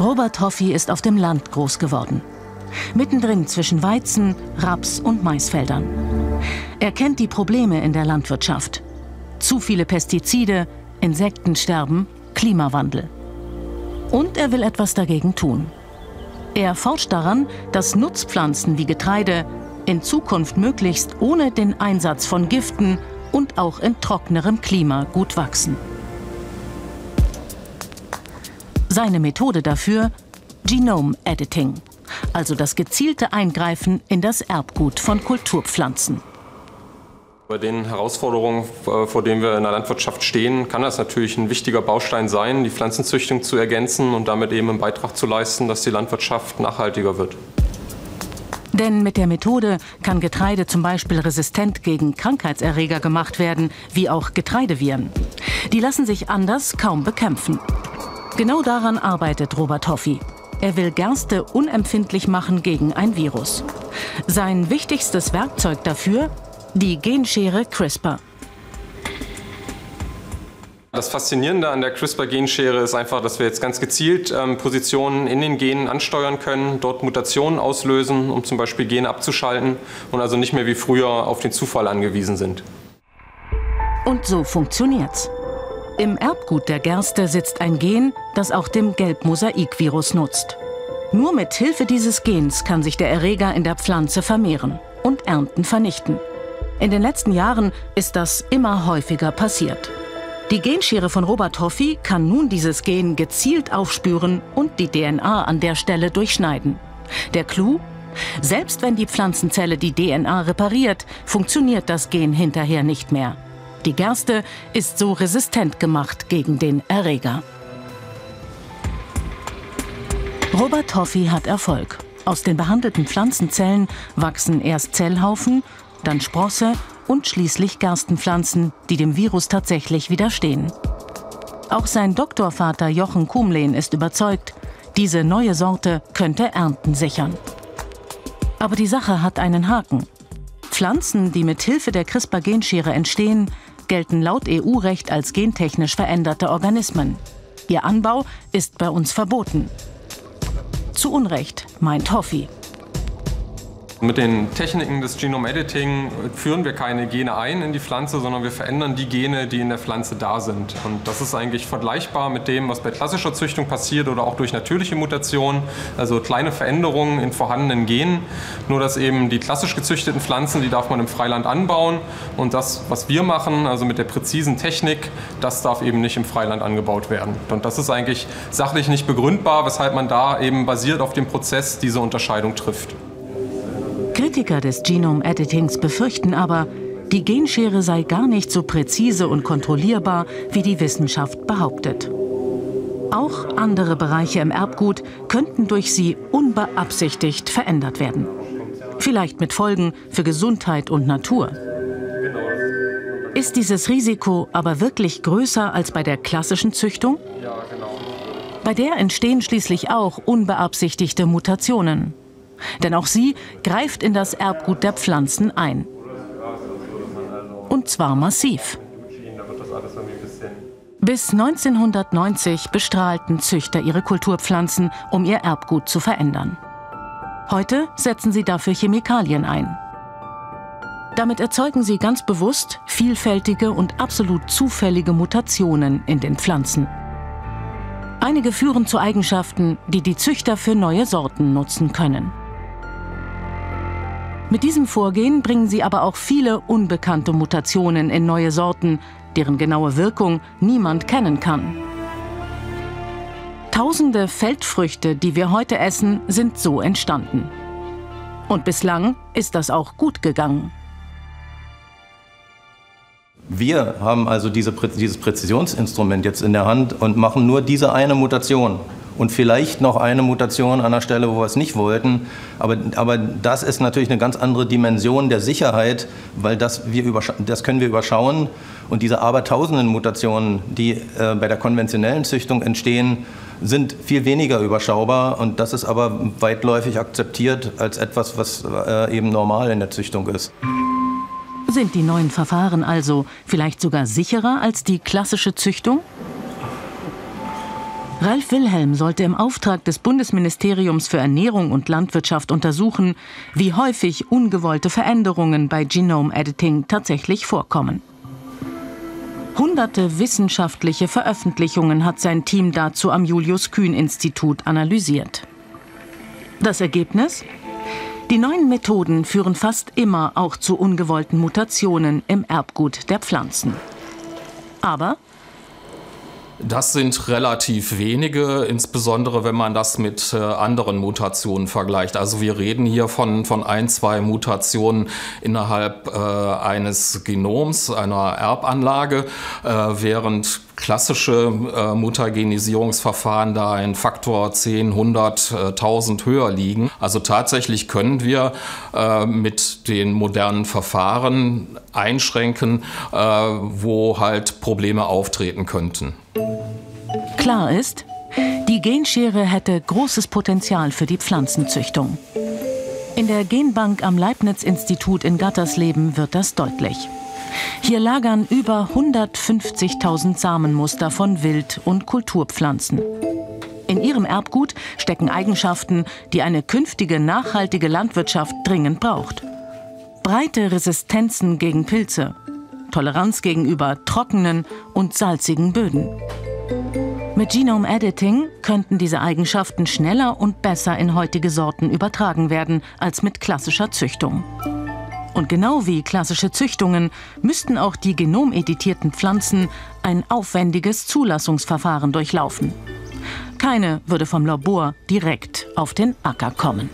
Robert Hoffi ist auf dem Land groß geworden. Mittendrin zwischen Weizen, Raps und Maisfeldern. Er kennt die Probleme in der Landwirtschaft. Zu viele Pestizide, Insektensterben, Klimawandel. Und er will etwas dagegen tun. Er forscht daran, dass Nutzpflanzen wie Getreide in Zukunft möglichst ohne den Einsatz von Giften und auch in trockenerem Klima gut wachsen. Seine Methode dafür Genome Editing, also das gezielte Eingreifen in das Erbgut von Kulturpflanzen. Bei den Herausforderungen, äh, vor denen wir in der Landwirtschaft stehen, kann das natürlich ein wichtiger Baustein sein, die Pflanzenzüchtung zu ergänzen und damit eben einen Beitrag zu leisten, dass die Landwirtschaft nachhaltiger wird. Denn mit der Methode kann Getreide zum Beispiel resistent gegen Krankheitserreger gemacht werden, wie auch Getreideviren. Die lassen sich anders kaum bekämpfen. Genau daran arbeitet Robert Hoffi. Er will Gerste unempfindlich machen gegen ein Virus. Sein wichtigstes Werkzeug dafür die Genschere CRISPR. Das Faszinierende an der CRISPR-Genschere ist einfach, dass wir jetzt ganz gezielt ähm, Positionen in den Genen ansteuern können, dort Mutationen auslösen, um zum Beispiel Gene abzuschalten und also nicht mehr wie früher auf den Zufall angewiesen sind. Und so funktioniert's. Im Erbgut der Gerste sitzt ein Gen, das auch dem Gelbmosaikvirus nutzt. Nur mit Hilfe dieses Gens kann sich der Erreger in der Pflanze vermehren und Ernten vernichten. In den letzten Jahren ist das immer häufiger passiert. Die Genschere von Robert Hoffi kann nun dieses Gen gezielt aufspüren und die DNA an der Stelle durchschneiden. Der Clou? Selbst wenn die Pflanzenzelle die DNA repariert, funktioniert das Gen hinterher nicht mehr. Die Gerste ist so resistent gemacht gegen den Erreger. Robert Hoffi hat Erfolg. Aus den behandelten Pflanzenzellen wachsen erst Zellhaufen dann Sprosse und schließlich Gerstenpflanzen, die dem Virus tatsächlich widerstehen. Auch sein Doktorvater Jochen Kumlehn ist überzeugt, diese neue Sorte könnte Ernten sichern. Aber die Sache hat einen Haken. Pflanzen, die mit Hilfe der CRISPR-Genschere entstehen, gelten laut EU-Recht als gentechnisch veränderte Organismen. Ihr Anbau ist bei uns verboten. Zu Unrecht, meint Hoffi. Mit den Techniken des Genome Editing führen wir keine Gene ein in die Pflanze, sondern wir verändern die Gene, die in der Pflanze da sind. Und das ist eigentlich vergleichbar mit dem, was bei klassischer Züchtung passiert oder auch durch natürliche Mutationen, also kleine Veränderungen in vorhandenen Genen. Nur dass eben die klassisch gezüchteten Pflanzen, die darf man im Freiland anbauen und das, was wir machen, also mit der präzisen Technik, das darf eben nicht im Freiland angebaut werden. Und das ist eigentlich sachlich nicht begründbar, weshalb man da eben basiert auf dem Prozess diese Unterscheidung trifft. Kritiker des Genome-Editings befürchten aber, die Genschere sei gar nicht so präzise und kontrollierbar, wie die Wissenschaft behauptet. Auch andere Bereiche im Erbgut könnten durch sie unbeabsichtigt verändert werden. Vielleicht mit Folgen für Gesundheit und Natur. Ist dieses Risiko aber wirklich größer als bei der klassischen Züchtung? Bei der entstehen schließlich auch unbeabsichtigte Mutationen. Denn auch sie greift in das Erbgut der Pflanzen ein. Und zwar massiv. Bis 1990 bestrahlten Züchter ihre Kulturpflanzen, um ihr Erbgut zu verändern. Heute setzen sie dafür Chemikalien ein. Damit erzeugen sie ganz bewusst vielfältige und absolut zufällige Mutationen in den Pflanzen. Einige führen zu Eigenschaften, die die Züchter für neue Sorten nutzen können. Mit diesem Vorgehen bringen sie aber auch viele unbekannte Mutationen in neue Sorten, deren genaue Wirkung niemand kennen kann. Tausende Feldfrüchte, die wir heute essen, sind so entstanden. Und bislang ist das auch gut gegangen. Wir haben also diese, dieses Präzisionsinstrument jetzt in der Hand und machen nur diese eine Mutation und vielleicht noch eine Mutation an der Stelle, wo wir es nicht wollten. Aber, aber das ist natürlich eine ganz andere Dimension der Sicherheit, weil das, wir das können wir überschauen. Und diese abertausenden Mutationen, die äh, bei der konventionellen Züchtung entstehen, sind viel weniger überschaubar. Und das ist aber weitläufig akzeptiert als etwas, was äh, eben normal in der Züchtung ist. Sind die neuen Verfahren also vielleicht sogar sicherer als die klassische Züchtung? Ralf Wilhelm sollte im Auftrag des Bundesministeriums für Ernährung und Landwirtschaft untersuchen, wie häufig ungewollte Veränderungen bei Genome Editing tatsächlich vorkommen. Hunderte wissenschaftliche Veröffentlichungen hat sein Team dazu am Julius Kühn Institut analysiert. Das Ergebnis? Die neuen Methoden führen fast immer auch zu ungewollten Mutationen im Erbgut der Pflanzen. Aber das sind relativ wenige, insbesondere wenn man das mit äh, anderen Mutationen vergleicht. Also wir reden hier von, von ein, zwei Mutationen innerhalb äh, eines Genoms, einer Erbanlage, äh, während klassische äh, Mutagenisierungsverfahren da ein Faktor 10, 100, äh, 1000 höher liegen. Also tatsächlich können wir äh, mit den modernen Verfahren einschränken, äh, wo halt Probleme auftreten könnten. Klar ist, die Genschere hätte großes Potenzial für die Pflanzenzüchtung. In der Genbank am Leibniz-Institut in Gattersleben wird das deutlich. Hier lagern über 150.000 Samenmuster von Wild- und Kulturpflanzen. In ihrem Erbgut stecken Eigenschaften, die eine künftige nachhaltige Landwirtschaft dringend braucht. Breite Resistenzen gegen Pilze, Toleranz gegenüber trockenen und salzigen Böden. Mit Genome Editing könnten diese Eigenschaften schneller und besser in heutige Sorten übertragen werden als mit klassischer Züchtung. Und genau wie klassische Züchtungen müssten auch die genomeditierten Pflanzen ein aufwendiges Zulassungsverfahren durchlaufen. Keine würde vom Labor direkt auf den Acker kommen.